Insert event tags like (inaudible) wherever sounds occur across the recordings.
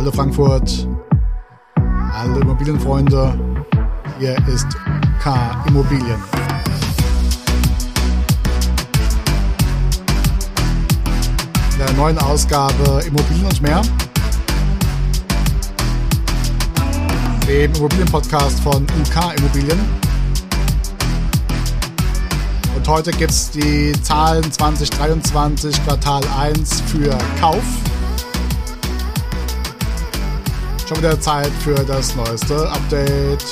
Hallo Frankfurt, hallo Immobilienfreunde, hier ist K Immobilien. In der neuen Ausgabe Immobilien und mehr. Dem Immobilienpodcast von UK Immobilien. Und heute gibt es die Zahlen 2023 Quartal 1 für Kauf. Schon wieder Zeit für das neueste Update.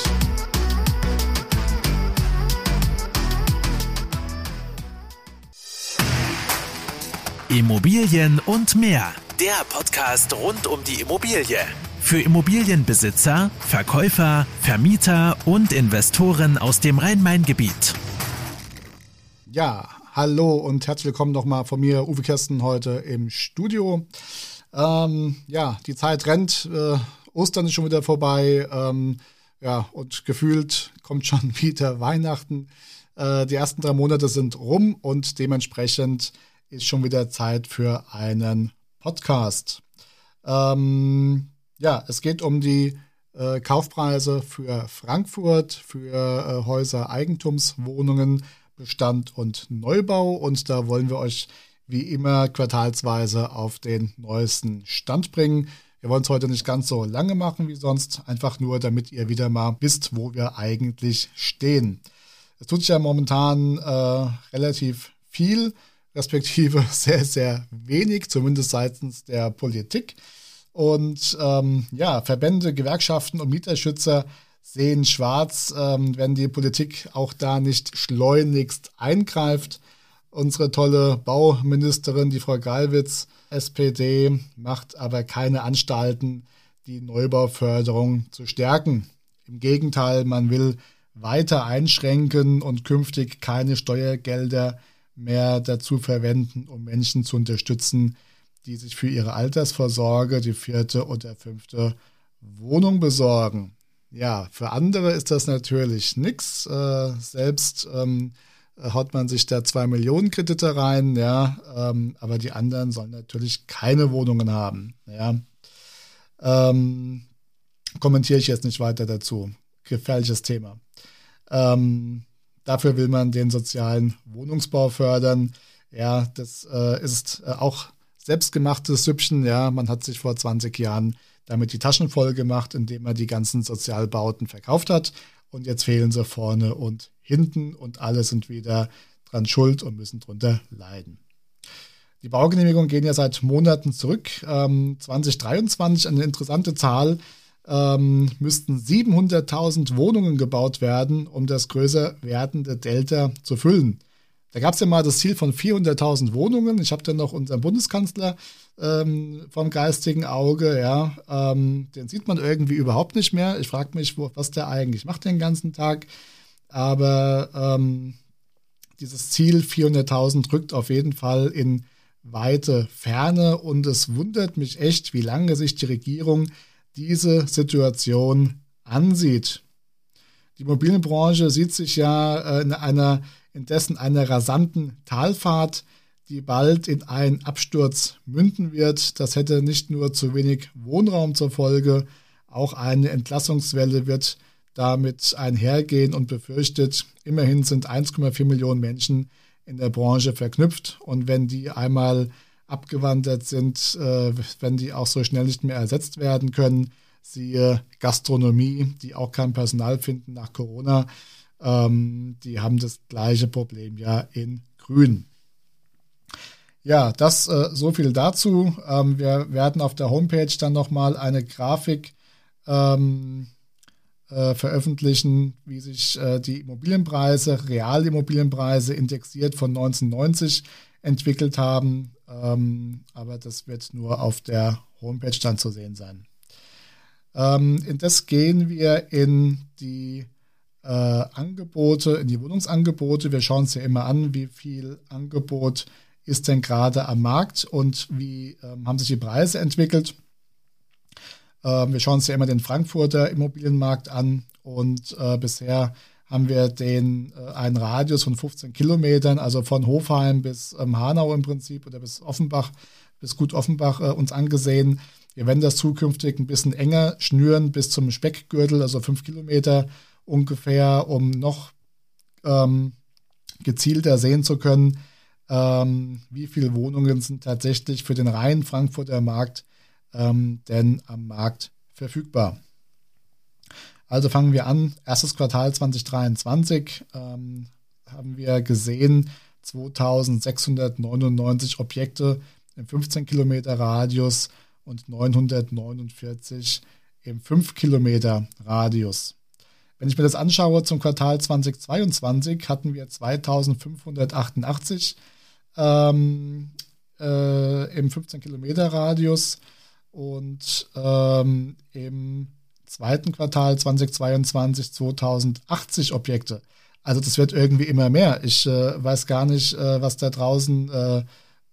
Immobilien und mehr. Der Podcast rund um die Immobilie. Für Immobilienbesitzer, Verkäufer, Vermieter und Investoren aus dem Rhein-Main-Gebiet. Ja, hallo und herzlich willkommen nochmal von mir, Uwe Kirsten, heute im Studio. Ähm, ja, die Zeit rennt. Äh, Ostern ist schon wieder vorbei. Ähm, ja, und gefühlt kommt schon (laughs) wieder Weihnachten. Äh, die ersten drei Monate sind rum und dementsprechend ist schon wieder Zeit für einen Podcast. Ähm, ja, es geht um die äh, Kaufpreise für Frankfurt, für äh, Häuser, Eigentumswohnungen, Bestand und Neubau. Und da wollen wir euch wie immer quartalsweise auf den neuesten Stand bringen. Wir wollen es heute nicht ganz so lange machen wie sonst, einfach nur, damit ihr wieder mal wisst, wo wir eigentlich stehen. Es tut sich ja momentan äh, relativ viel, respektive (laughs) sehr, sehr wenig, zumindest seitens der Politik. Und ähm, ja, Verbände, Gewerkschaften und Mieterschützer sehen schwarz, ähm, wenn die Politik auch da nicht schleunigst eingreift. Unsere tolle Bauministerin, die Frau Galwitz, SPD, macht aber keine Anstalten, die Neubauförderung zu stärken. Im Gegenteil, man will weiter einschränken und künftig keine Steuergelder mehr dazu verwenden, um Menschen zu unterstützen, die sich für ihre Altersvorsorge die vierte oder fünfte Wohnung besorgen. Ja, für andere ist das natürlich nichts. Äh, selbst ähm, haut man sich da zwei Millionen Kredite rein, ja, ähm, aber die anderen sollen natürlich keine Wohnungen haben, ja. Ähm, kommentiere ich jetzt nicht weiter dazu. Gefährliches Thema. Ähm, dafür will man den sozialen Wohnungsbau fördern. Ja, das äh, ist äh, auch selbstgemachtes Süppchen. Ja, man hat sich vor 20 Jahren damit die Taschen voll gemacht, indem man die ganzen Sozialbauten verkauft hat. Und jetzt fehlen sie vorne und hinten und alle sind wieder dran schuld und müssen drunter leiden. Die Baugenehmigungen gehen ja seit Monaten zurück. Ähm, 2023, eine interessante Zahl, ähm, müssten 700.000 Wohnungen gebaut werden, um das größer werdende Delta zu füllen. Da gab es ja mal das Ziel von 400.000 Wohnungen. Ich habe dann noch unseren Bundeskanzler ähm, vom geistigen Auge. Ja, ähm, den sieht man irgendwie überhaupt nicht mehr. Ich frage mich, wo, was der eigentlich macht den ganzen Tag. Aber ähm, dieses Ziel 400.000 rückt auf jeden Fall in weite Ferne und es wundert mich echt, wie lange sich die Regierung diese Situation ansieht. Die Immobilienbranche sieht sich ja äh, in einer indessen einer rasanten Talfahrt, die bald in einen Absturz münden wird. Das hätte nicht nur zu wenig Wohnraum zur Folge, auch eine Entlassungswelle wird damit einhergehen und befürchtet, immerhin sind 1,4 Millionen Menschen in der Branche verknüpft und wenn die einmal abgewandert sind, äh, wenn die auch so schnell nicht mehr ersetzt werden können, siehe Gastronomie, die auch kein Personal finden nach Corona, ähm, die haben das gleiche Problem ja in Grün. Ja, das äh, so viel dazu. Ähm, wir werden auf der Homepage dann nochmal eine Grafik ähm, äh, veröffentlichen, wie sich äh, die Immobilienpreise, Realimmobilienpreise indexiert von 1990 entwickelt haben. Ähm, aber das wird nur auf der Homepage dann zu sehen sein. Ähm, in das gehen wir in die äh, Angebote, in die Wohnungsangebote. Wir schauen uns ja immer an, wie viel Angebot ist denn gerade am Markt und wie ähm, haben sich die Preise entwickelt. Ähm, wir schauen uns ja immer den Frankfurter Immobilienmarkt an und äh, bisher haben wir den äh, einen Radius von 15 Kilometern, also von Hofheim bis ähm, Hanau im Prinzip oder bis Offenbach, bis gut Offenbach äh, uns angesehen. Wir werden das zukünftig ein bisschen enger schnüren bis zum Speckgürtel, also fünf Kilometer ungefähr, um noch ähm, gezielter sehen zu können, ähm, wie viele Wohnungen sind tatsächlich für den reinen Frankfurter Markt ähm, denn am Markt verfügbar. Also fangen wir an. Erstes Quartal 2023 ähm, haben wir gesehen 2699 Objekte im 15 Kilometer Radius und 949 im 5 Kilometer Radius. Wenn ich mir das anschaue zum Quartal 2022, hatten wir 2588 ähm, äh, im 15 Kilometer Radius und ähm, im zweiten Quartal 2022 2080 Objekte. Also das wird irgendwie immer mehr. Ich äh, weiß gar nicht, äh, was da draußen äh,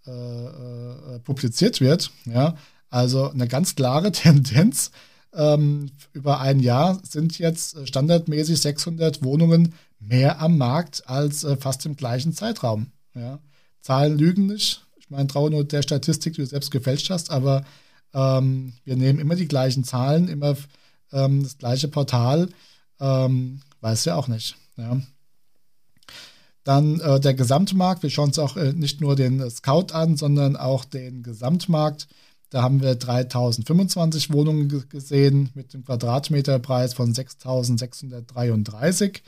äh, äh publiziert wird. Ja, also eine ganz klare (laughs) Tendenz. Ähm, über ein Jahr sind jetzt standardmäßig 600 Wohnungen mehr am Markt als äh, fast im gleichen Zeitraum. Ja. Zahlen lügen nicht. Ich meine, traue nur der Statistik, die du selbst gefälscht hast, aber ähm, wir nehmen immer die gleichen Zahlen, immer ähm, das gleiche Portal. Ähm, weiß ja auch nicht. Ja. Dann äh, der Gesamtmarkt. Wir schauen uns auch äh, nicht nur den Scout an, sondern auch den Gesamtmarkt. Da haben wir 3025 Wohnungen gesehen mit einem Quadratmeterpreis von 6633.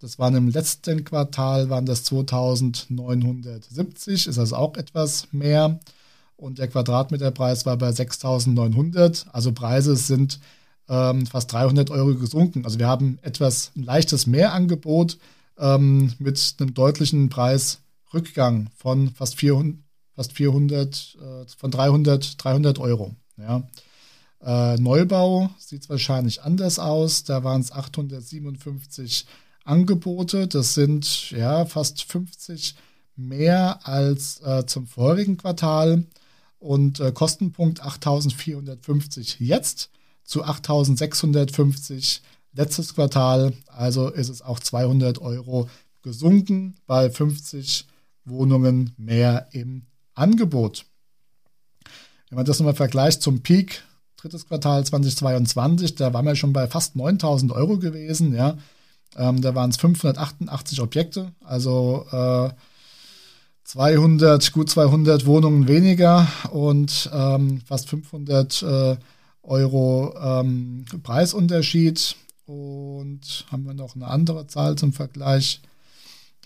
Das waren im letzten Quartal waren das 2970, ist also auch etwas mehr. Und der Quadratmeterpreis war bei 6900. Also Preise sind ähm, fast 300 Euro gesunken. Also wir haben etwas ein leichtes Mehrangebot ähm, mit einem deutlichen Preisrückgang von fast 400, fast 400 äh, von 300, 300 Euro. Ja. Äh, Neubau sieht es wahrscheinlich anders aus. Da waren es 857 Angebote. Das sind ja fast 50 mehr als äh, zum vorigen Quartal und äh, Kostenpunkt 8450 jetzt zu 8650 letztes Quartal. Also ist es auch 200 Euro gesunken bei 50 Wohnungen mehr im Angebot. Wenn man das nochmal vergleicht zum Peak, drittes Quartal 2022, da waren wir schon bei fast 9000 Euro gewesen. Ja. Ähm, da waren es 588 Objekte, also äh, 200, gut 200 Wohnungen weniger und ähm, fast 500 äh, Euro ähm, Preisunterschied. Und haben wir noch eine andere Zahl zum Vergleich.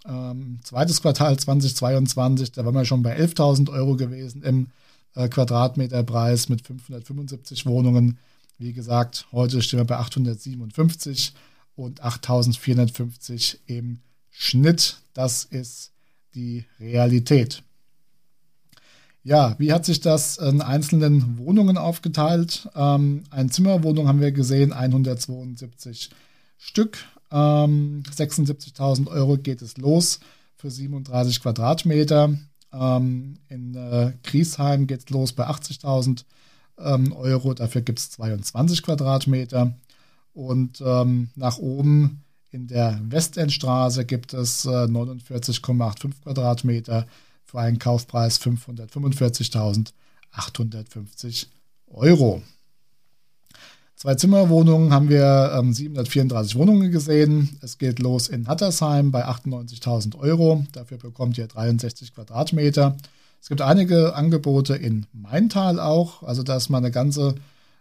Ähm, zweites Quartal 2022, da waren wir schon bei 11.000 Euro gewesen im äh, Quadratmeterpreis mit 575 Wohnungen. Wie gesagt, heute stehen wir bei 857 und 8.450 im Schnitt. Das ist die Realität. Ja, wie hat sich das in einzelnen Wohnungen aufgeteilt? Ähm, eine Zimmerwohnung haben wir gesehen, 172 Stück. Ähm, 76.000 Euro geht es los für 37 Quadratmeter. Ähm, in äh, Griesheim geht es los bei 80.000 ähm, Euro. Dafür gibt es 22 Quadratmeter. Und ähm, nach oben in der Westendstraße gibt es äh, 49,85 Quadratmeter für einen Kaufpreis 545.850 Euro. Zwei Zimmerwohnungen haben wir ähm, 734 Wohnungen gesehen. Es geht los in Hattersheim bei 98.000 Euro. Dafür bekommt ihr 63 Quadratmeter. Es gibt einige Angebote in Maintal auch. Also da ist mal eine ganze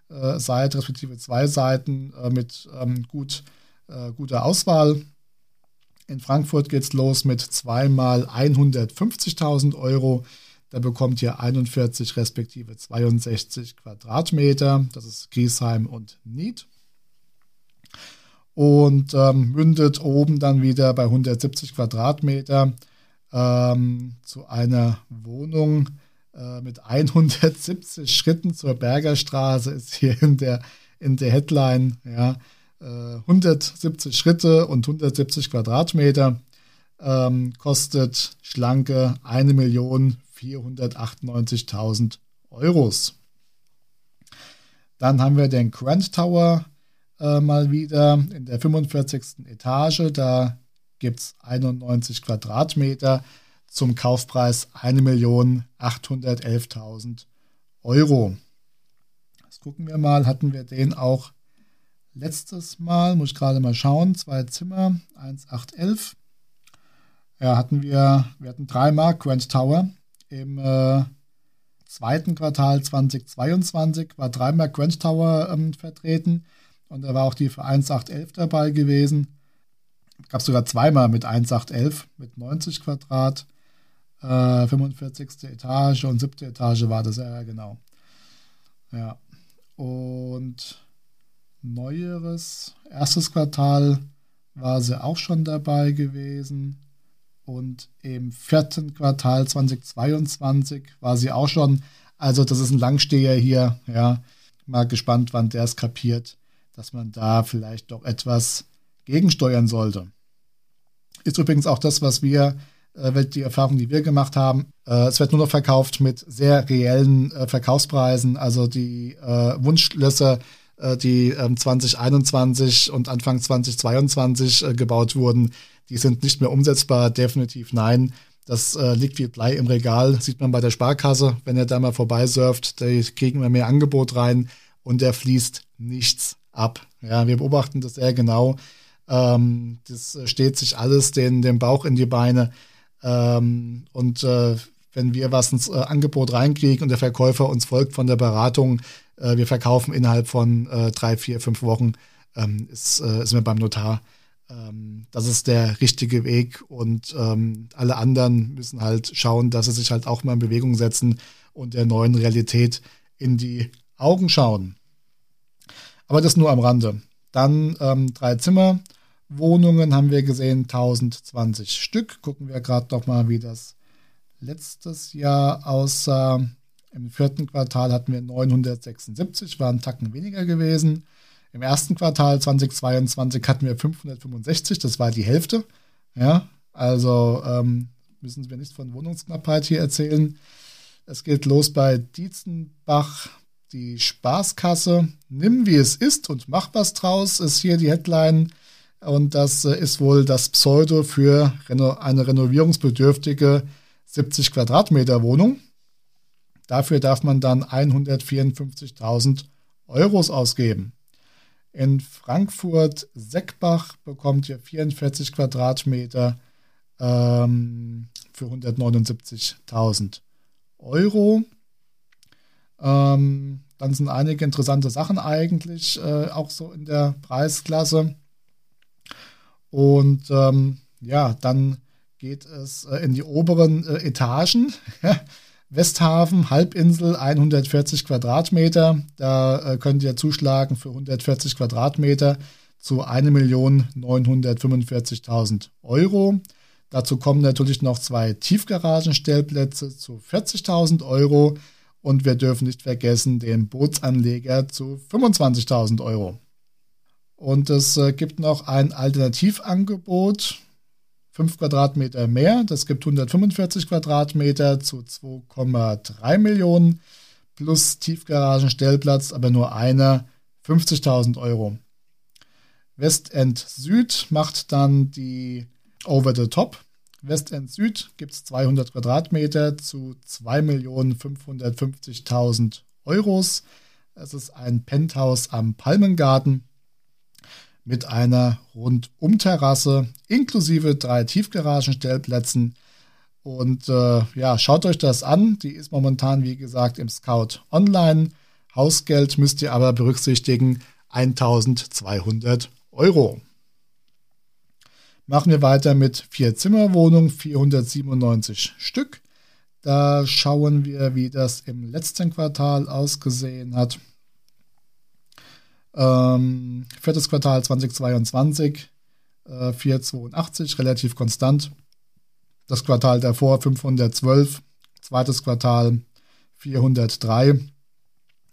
äh, Seite, respektive zwei Seiten äh, mit ähm, gut, äh, guter Auswahl. In Frankfurt geht es los mit zweimal 150.000 Euro. Da bekommt ihr 41 respektive 62 Quadratmeter. Das ist Griesheim und Nied. Und ähm, mündet oben dann wieder bei 170 Quadratmeter ähm, zu einer Wohnung äh, mit 170 Schritten zur Bergerstraße. Ist hier in der, in der Headline. Ja. 170 äh, Schritte und 170 Quadratmeter, ähm, kostet schlanke 1.498.000 Euros. Dann haben wir den Grand Tower äh, mal wieder in der 45. Etage. Da gibt es 91 Quadratmeter zum Kaufpreis 1.811.000 Euro. Jetzt gucken wir mal, hatten wir den auch letztes Mal, muss ich gerade mal schauen, zwei Zimmer, 1,811. Ja, hatten wir, wir hatten dreimal Grand Tower im äh, zweiten Quartal 2022, war dreimal Grand Tower ähm, vertreten und da war auch die für 1,811 dabei gewesen. Gab es sogar zweimal mit 1,811 mit 90 Quadrat, äh, 45. Etage und siebte Etage war das, ja genau. Ja, und neueres, erstes Quartal war sie auch schon dabei gewesen. Und im vierten Quartal 2022 war sie auch schon. Also, das ist ein Langsteher hier. Ja, mal gespannt, wann der es kapiert, dass man da vielleicht doch etwas gegensteuern sollte. Ist übrigens auch das, was wir, äh, die Erfahrung, die wir gemacht haben. Äh, es wird nur noch verkauft mit sehr reellen äh, Verkaufspreisen. Also die äh, Wunschlösser die 2021 ähm, und Anfang 2022 äh, gebaut wurden, die sind nicht mehr umsetzbar, definitiv nein. Das äh, liegt wie Blei im Regal, sieht man bei der Sparkasse, wenn ihr da mal vorbeisurft, da kriegen wir mehr Angebot rein und der fließt nichts ab. Ja, wir beobachten das sehr genau. Ähm, das steht sich alles den, den Bauch in die Beine. Ähm, und äh, wenn wir was ins äh, Angebot reinkriegen und der Verkäufer uns folgt von der Beratung, äh, wir verkaufen innerhalb von äh, drei, vier, fünf Wochen, ähm, ist, äh, sind wir beim Notar. Ähm, das ist der richtige Weg und ähm, alle anderen müssen halt schauen, dass sie sich halt auch mal in Bewegung setzen und der neuen Realität in die Augen schauen. Aber das nur am Rande. Dann ähm, drei Zimmer. Wohnungen haben wir gesehen, 1020 Stück. Gucken wir gerade noch mal, wie das letztes Jahr aussah. Im vierten Quartal hatten wir 976, waren Tacken weniger gewesen. Im ersten Quartal 2022 hatten wir 565, das war die Hälfte. Ja, also ähm, müssen wir nicht von Wohnungsknappheit hier erzählen. Es geht los bei Dietzenbach, die Spaßkasse. Nimm wie es ist und mach was draus, ist hier die Headline. Und das äh, ist wohl das Pseudo für eine renovierungsbedürftige 70 Quadratmeter Wohnung. Dafür darf man dann 154.000 Euros ausgeben. In Frankfurt Seckbach bekommt ihr 44 Quadratmeter ähm, für 179.000 Euro. Ähm, dann sind einige interessante Sachen eigentlich äh, auch so in der Preisklasse. Und ähm, ja, dann geht es äh, in die oberen äh, Etagen. (laughs) Westhafen, Halbinsel, 140 Quadratmeter. Da äh, könnt ihr zuschlagen für 140 Quadratmeter zu 1.945.000 Euro. Dazu kommen natürlich noch zwei Tiefgaragenstellplätze zu 40.000 Euro. Und wir dürfen nicht vergessen den Bootsanleger zu 25.000 Euro. Und es gibt noch ein Alternativangebot 5 Quadratmeter mehr. Das gibt 145 Quadratmeter zu 2,3 Millionen plus Tiefgaragenstellplatz, aber nur einer, 50.000 Euro. Westend Süd macht dann die Over the Top. Westend Süd gibt es 200 Quadratmeter zu 2.550.000 Euros. Es ist ein Penthouse am Palmengarten mit einer Rundumterrasse inklusive drei Tiefgaragenstellplätzen. Und äh, ja, schaut euch das an. Die ist momentan, wie gesagt, im Scout online. Hausgeld müsst ihr aber berücksichtigen 1200 Euro. Machen wir weiter mit vier Zimmerwohnungen, 497 Stück. Da schauen wir, wie das im letzten Quartal ausgesehen hat. Ähm, viertes Quartal 2022 äh, 482, relativ konstant. Das Quartal davor 512, zweites Quartal 403.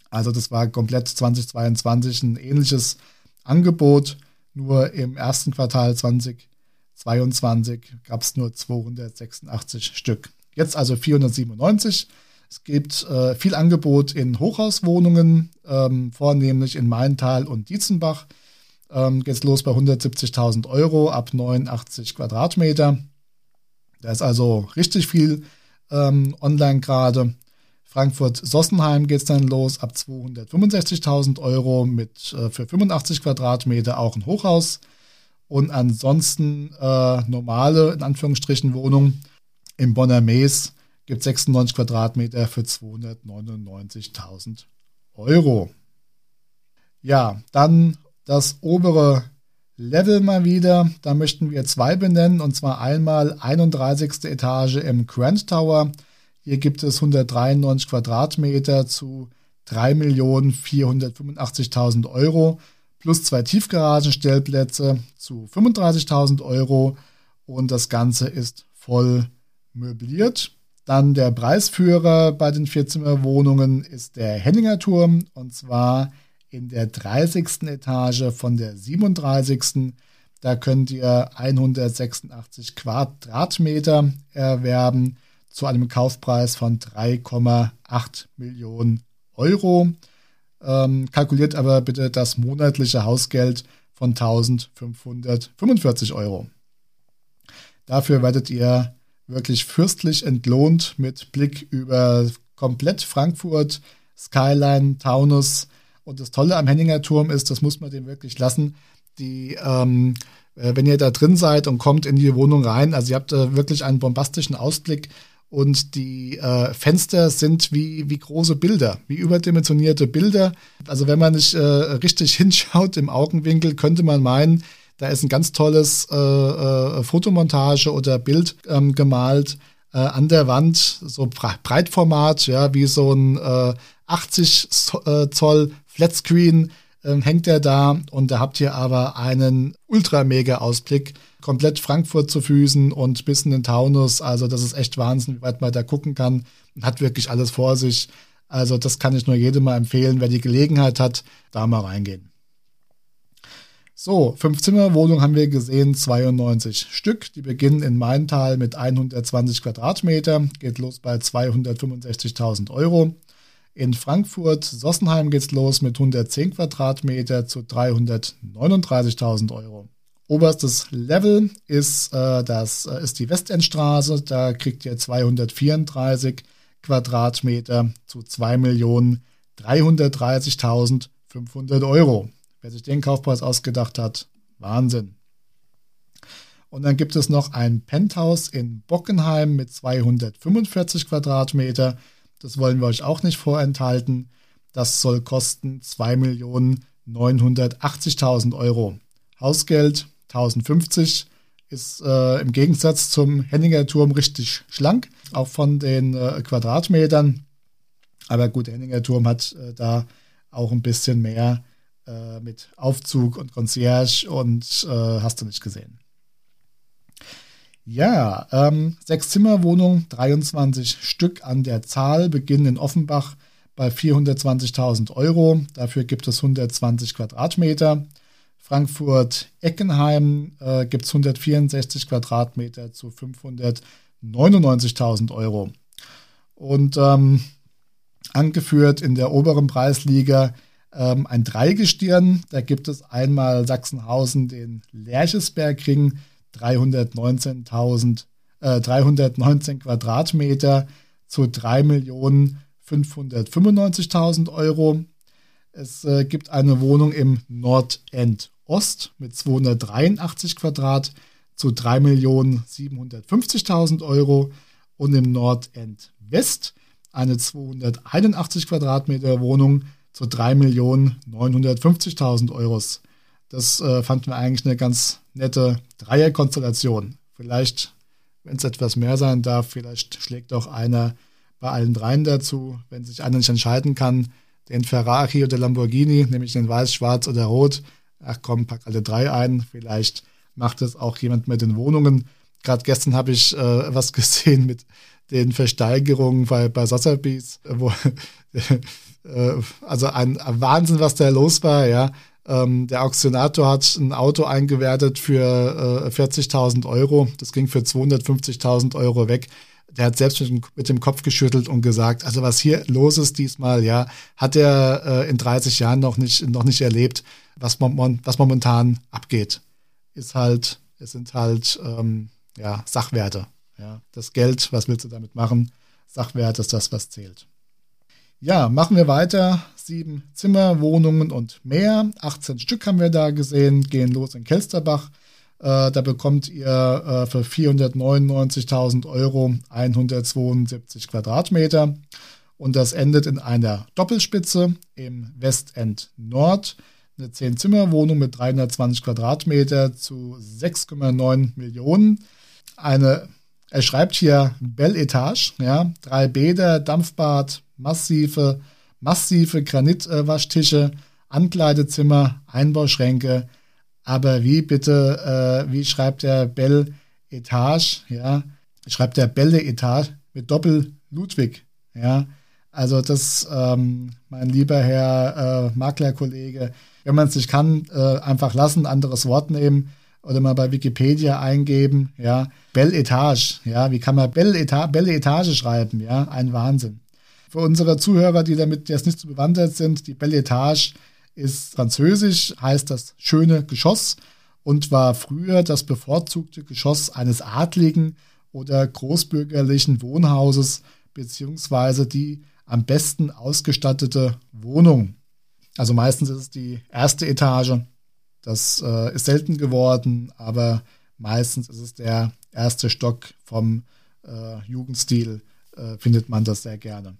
Also das war komplett 2022 ein ähnliches Angebot. Nur im ersten Quartal 2022 gab es nur 286 Stück. Jetzt also 497. Es gibt äh, viel Angebot in Hochhauswohnungen, ähm, vornehmlich in Maintal und Dietzenbach. ähm, geht es los bei 170.000 Euro ab 89 Quadratmeter. Da ist also richtig viel ähm, online gerade. Frankfurt-Sossenheim geht es dann los ab 265.000 Euro mit äh, für 85 Quadratmeter auch ein Hochhaus. Und ansonsten äh, normale, in Anführungsstrichen, Wohnungen im Bonner Mees gibt 96 Quadratmeter für 299.000 Euro. Ja, dann das obere Level mal wieder. Da möchten wir zwei benennen, und zwar einmal 31. Etage im Grand Tower. Hier gibt es 193 Quadratmeter zu 3.485.000 Euro plus zwei Tiefgaragenstellplätze zu 35.000 Euro und das Ganze ist voll möbliert. Dann der Preisführer bei den Vierzimmerwohnungen ist der Henninger Turm und zwar in der 30. Etage von der 37. Da könnt ihr 186 Quadratmeter erwerben zu einem Kaufpreis von 3,8 Millionen Euro. Ähm, kalkuliert aber bitte das monatliche Hausgeld von 1545 Euro. Dafür werdet ihr wirklich fürstlich entlohnt mit Blick über komplett Frankfurt, Skyline, Taunus. Und das Tolle am Henninger Turm ist, das muss man dem wirklich lassen, die, ähm, äh, wenn ihr da drin seid und kommt in die Wohnung rein, also ihr habt äh, wirklich einen bombastischen Ausblick und die äh, Fenster sind wie, wie große Bilder, wie überdimensionierte Bilder. Also wenn man nicht äh, richtig (laughs) hinschaut im Augenwinkel, könnte man meinen, da ist ein ganz tolles äh, äh, Fotomontage oder Bild ähm, gemalt äh, an der Wand, so Breitformat, ja, wie so ein äh, 80 äh, Zoll Flatscreen äh, hängt er da und da habt ihr aber einen ultra-mega-Ausblick, komplett Frankfurt zu Füßen und bis in den Taunus. Also das ist echt Wahnsinn, wie weit man da gucken kann und hat wirklich alles vor sich. Also das kann ich nur jedem mal empfehlen, wer die Gelegenheit hat, da mal reingehen. So, fünf Zimmerwohnungen haben wir gesehen, 92 Stück. Die beginnen in Maintal mit 120 Quadratmeter, geht los bei 265.000 Euro. In Frankfurt, Sossenheim geht's los mit 110 Quadratmeter zu 339.000 Euro. Oberstes Level ist, äh, das äh, ist die Westendstraße. Da kriegt ihr 234 Quadratmeter zu 2.330.500 Euro. Wer sich den Kaufpreis ausgedacht hat, Wahnsinn. Und dann gibt es noch ein Penthouse in Bockenheim mit 245 Quadratmeter. Das wollen wir euch auch nicht vorenthalten. Das soll kosten 2.980.000 Euro. Hausgeld 1050 ist äh, im Gegensatz zum Henninger Turm richtig schlank, auch von den äh, Quadratmetern. Aber gut, der Henninger Turm hat äh, da auch ein bisschen mehr äh, mit Aufzug und Concierge und äh, hast du nicht gesehen. Ja, ähm, sechs Zimmerwohnung, 23 Stück an der Zahl, beginnen in Offenbach bei 420.000 Euro. Dafür gibt es 120 Quadratmeter. Frankfurt-Eckenheim äh, gibt es 164 Quadratmeter zu 599.000 Euro. Und ähm, angeführt in der oberen Preisliga ähm, ein Dreigestirn. Da gibt es einmal Sachsenhausen den Lerchesbergring, 319.000 äh, 319 Quadratmeter zu 3.595.000 Euro. Es äh, gibt eine Wohnung im Nordend Ost mit 283 Quadrat zu 3.750.000 Euro und im Nordend West eine 281 Quadratmeter Wohnung zu 3.950.000 Euro. Das äh, fanden wir eigentlich eine ganz nette Dreierkonstellation. Vielleicht, wenn es etwas mehr sein darf, vielleicht schlägt auch einer bei allen dreien dazu, wenn sich einer nicht entscheiden kann, den Ferrari oder Lamborghini, nämlich den weiß, schwarz oder rot. Ach komm, pack alle drei ein. Vielleicht macht es auch jemand mit den Wohnungen. Gerade gestern habe ich äh, was (laughs) gesehen mit den Versteigerungen bei, bei Sotheby's, wo äh, also ein, Wahnsinn, was da los war, ja. Ähm, der Auktionator hat ein Auto eingewertet für äh, 40.000 Euro. Das ging für 250.000 Euro weg der hat selbst mit dem, mit dem, Kopf geschüttelt und gesagt, also was hier los ist diesmal, ja, hat er äh, in 30 Jahren noch nicht, noch nicht erlebt. was, was momentan abgeht. Ist halt, es sind halt ähm, ja, Sachwerte. Ja. Das Geld, was willst du damit machen? Sachwert ist das, was zählt. Ja, machen wir weiter. Sieben Zimmer, Wohnungen und mehr. 18 Stück haben wir da gesehen, gehen los in Kelsterbach. Äh, da bekommt ihr äh, für 499.000 Euro 172 Quadratmeter. Und das endet in einer Doppelspitze im Westend Nord. Eine 10-Zimmer-Wohnung mit 320 Quadratmeter zu 6,9 Millionen. Eine, er schreibt hier Belle Etage, ja, drei Bäder, Dampfbad, massive, massive Granitwaschtische, Ankleidezimmer, Einbauschränke. Aber wie bitte, äh, wie schreibt der Bell Etage, ja, schreibt der Belle Etage mit Doppel Ludwig, ja. Also das, ähm, mein lieber Herr äh, Maklerkollege, wenn man es nicht kann, äh, einfach lassen, anderes Wort nehmen oder mal bei Wikipedia eingeben, ja, Belle Etage, ja, wie kann man Belle, Eta Belle Etage schreiben, ja, ein Wahnsinn. Für unsere Zuhörer, die damit jetzt nicht so bewandert sind, die Belle Etage ist französisch, heißt das schöne Geschoss und war früher das bevorzugte Geschoss eines adligen oder großbürgerlichen Wohnhauses beziehungsweise die am besten ausgestattete Wohnung. Also meistens ist es die erste Etage. Das äh, ist selten geworden, aber meistens ist es der erste Stock vom äh, Jugendstil, äh, findet man das sehr gerne.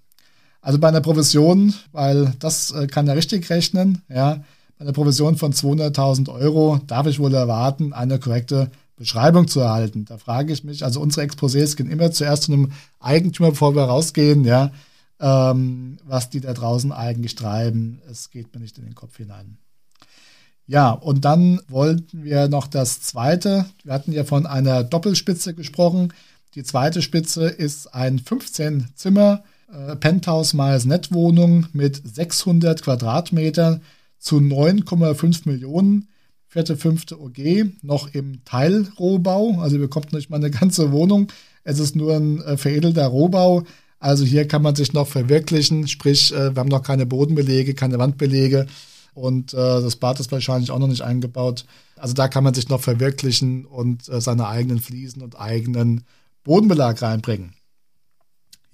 Also bei einer Provision, weil das äh, kann er richtig rechnen, ja, bei einer Provision von 200.000 Euro darf ich wohl erwarten, eine korrekte Beschreibung zu erhalten. Da frage ich mich, also unsere Exposés gehen immer zuerst zu einem Eigentümer, bevor wir rausgehen, ja, ähm, was die da draußen eigentlich treiben. Es geht mir nicht in den Kopf hinein. Ja, und dann wollten wir noch das zweite. Wir hatten ja von einer Doppelspitze gesprochen. Die zweite Spitze ist ein 15 Zimmer äh, Penthouse Miles Net Wohnung mit 600 Quadratmetern zu 9,5 Millionen. Vierte, fünfte OG, noch im Teilrohbau. Also ihr bekommt nicht mal eine ganze Wohnung. Es ist nur ein äh, veredelter Rohbau. Also hier kann man sich noch verwirklichen, sprich, äh, wir haben noch keine Bodenbelege, keine Wandbelege und äh, das Bad ist wahrscheinlich auch noch nicht eingebaut. Also da kann man sich noch verwirklichen und äh, seine eigenen Fliesen und eigenen Bodenbelag reinbringen.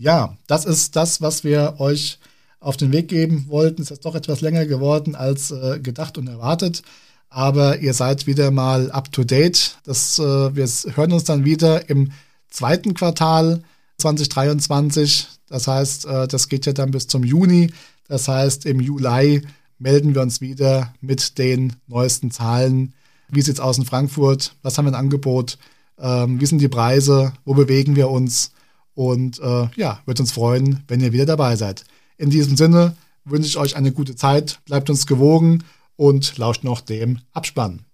Ja, das ist das, was wir euch auf den Weg geben wollten. Es ist doch etwas länger geworden als äh, gedacht und erwartet. Aber ihr seid wieder mal up to date. Das, äh, wir hören uns dann wieder im zweiten Quartal 2023. Das heißt, äh, das geht ja dann bis zum Juni. Das heißt, im Juli melden wir uns wieder mit den neuesten Zahlen. Wie sieht es aus in Frankfurt? Was haben wir im Angebot? Ähm, wie sind die Preise? Wo bewegen wir uns? Und äh, ja, wird uns freuen, wenn ihr wieder dabei seid. In diesem Sinne wünsche ich euch eine gute Zeit, bleibt uns gewogen und lauscht noch dem Abspann.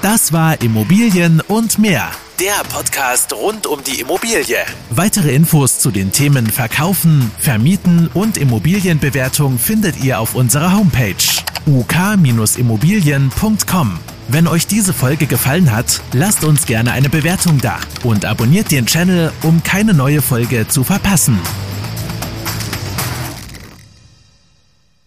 Das war Immobilien und mehr der Podcast rund um die Immobilie. Weitere Infos zu den Themen Verkaufen, Vermieten und Immobilienbewertung findet ihr auf unserer Homepage uk-immobilien.com. Wenn euch diese Folge gefallen hat, lasst uns gerne eine Bewertung da und abonniert den Channel, um keine neue Folge zu verpassen.